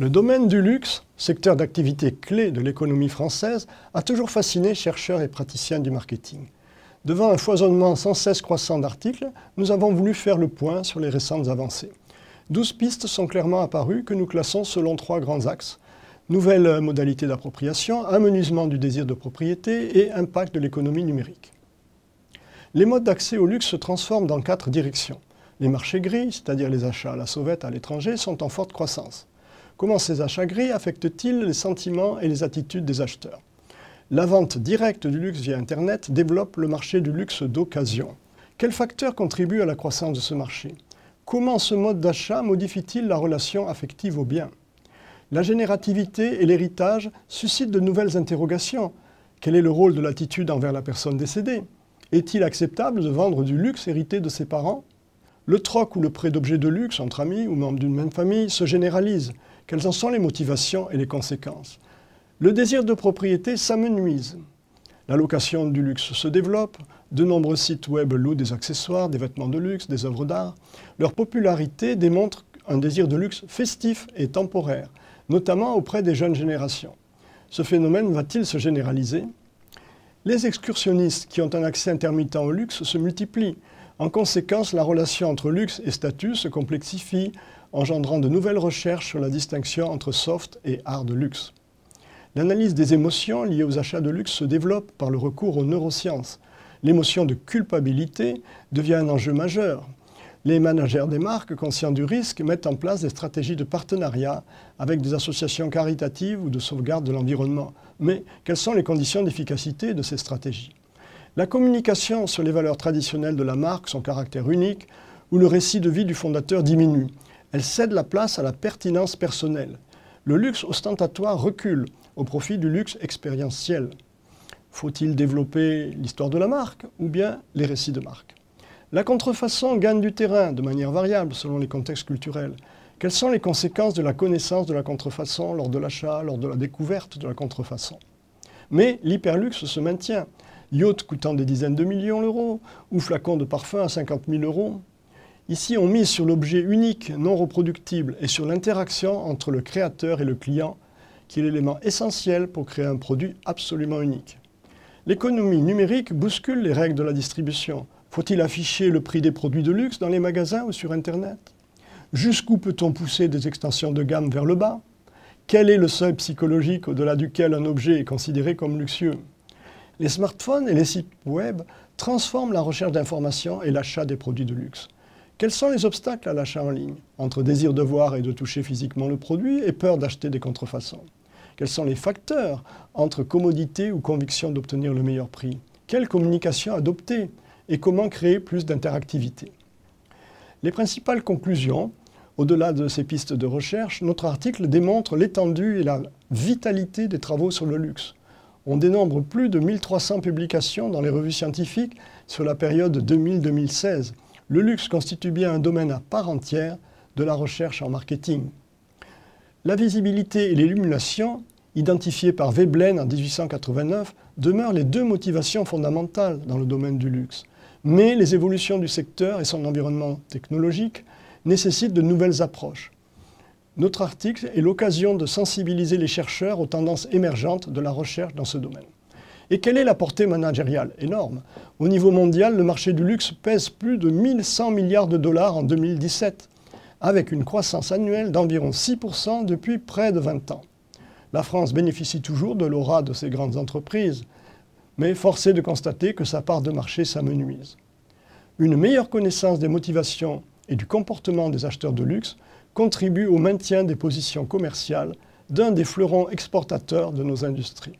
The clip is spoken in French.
Le domaine du luxe, secteur d'activité clé de l'économie française, a toujours fasciné chercheurs et praticiens du marketing. Devant un foisonnement sans cesse croissant d'articles, nous avons voulu faire le point sur les récentes avancées. Douze pistes sont clairement apparues que nous classons selon trois grands axes. Nouvelles modalités d'appropriation, amenuisement du désir de propriété et impact de l'économie numérique. Les modes d'accès au luxe se transforment dans quatre directions. Les marchés gris, c'est-à-dire les achats à la sauvette à l'étranger, sont en forte croissance. Comment ces achats gris affectent-ils les sentiments et les attitudes des acheteurs? La vente directe du luxe via Internet développe le marché du luxe d'occasion. Quels facteurs contribuent à la croissance de ce marché? Comment ce mode d'achat modifie-t-il la relation affective au bien? La générativité et l'héritage suscitent de nouvelles interrogations. Quel est le rôle de l'attitude envers la personne décédée? Est-il acceptable de vendre du luxe hérité de ses parents? Le troc ou le prêt d'objets de luxe entre amis ou membres d'une même famille se généralise. Quelles en sont les motivations et les conséquences Le désir de propriété s'amenuise. La location du luxe se développe. De nombreux sites web louent des accessoires, des vêtements de luxe, des œuvres d'art. Leur popularité démontre un désir de luxe festif et temporaire, notamment auprès des jeunes générations. Ce phénomène va-t-il se généraliser Les excursionnistes qui ont un accès intermittent au luxe se multiplient. En conséquence, la relation entre luxe et statut se complexifie, engendrant de nouvelles recherches sur la distinction entre soft et hard de luxe. L'analyse des émotions liées aux achats de luxe se développe par le recours aux neurosciences. L'émotion de culpabilité devient un enjeu majeur. Les managers des marques, conscients du risque, mettent en place des stratégies de partenariat avec des associations caritatives ou de sauvegarde de l'environnement. Mais quelles sont les conditions d'efficacité de ces stratégies? La communication sur les valeurs traditionnelles de la marque, son caractère unique, ou le récit de vie du fondateur diminue elle cède la place à la pertinence personnelle. Le luxe ostentatoire recule au profit du luxe expérientiel. Faut-il développer l'histoire de la marque ou bien les récits de marque? La contrefaçon gagne du terrain de manière variable selon les contextes culturels. Quelles sont les conséquences de la connaissance de la contrefaçon lors de l'achat, lors de la découverte de la contrefaçon? Mais l'hyperluxe se maintient. Yacht coûtant des dizaines de millions d'euros ou flacon de parfum à 50 000 euros, Ici, on mise sur l'objet unique, non reproductible, et sur l'interaction entre le créateur et le client, qui est l'élément essentiel pour créer un produit absolument unique. L'économie numérique bouscule les règles de la distribution. Faut-il afficher le prix des produits de luxe dans les magasins ou sur Internet? Jusqu'où peut-on pousser des extensions de gamme vers le bas? Quel est le seuil psychologique au-delà duquel un objet est considéré comme luxueux? Les smartphones et les sites web transforment la recherche d'informations et l'achat des produits de luxe. Quels sont les obstacles à l'achat en ligne Entre désir de voir et de toucher physiquement le produit et peur d'acheter des contrefaçons? Quels sont les facteurs entre commodité ou conviction d'obtenir le meilleur prix? Quelle communication adopter Et comment créer plus d'interactivité? Les principales conclusions, au-delà de ces pistes de recherche, notre article démontre l'étendue et la vitalité des travaux sur le luxe. On dénombre plus de 1300 publications dans les revues scientifiques sur la période 2000-2016 le luxe constitue bien un domaine à part entière de la recherche en marketing. La visibilité et l'illumination, identifiées par Veblen en 1889, demeurent les deux motivations fondamentales dans le domaine du luxe. Mais les évolutions du secteur et son environnement technologique nécessitent de nouvelles approches. Notre article est l'occasion de sensibiliser les chercheurs aux tendances émergentes de la recherche dans ce domaine. Et quelle est la portée managériale Énorme? Au niveau mondial, le marché du luxe pèse plus de 1100 milliards de dollars en 2017, avec une croissance annuelle d'environ 6% depuis près de 20 ans. La France bénéficie toujours de l'aura de ces grandes entreprises, mais force est de constater que sa part de marché s'amenuise. Une meilleure connaissance des motivations et du comportement des acheteurs de luxe contribue au maintien des positions commerciales d'un des fleurons exportateurs de nos industries.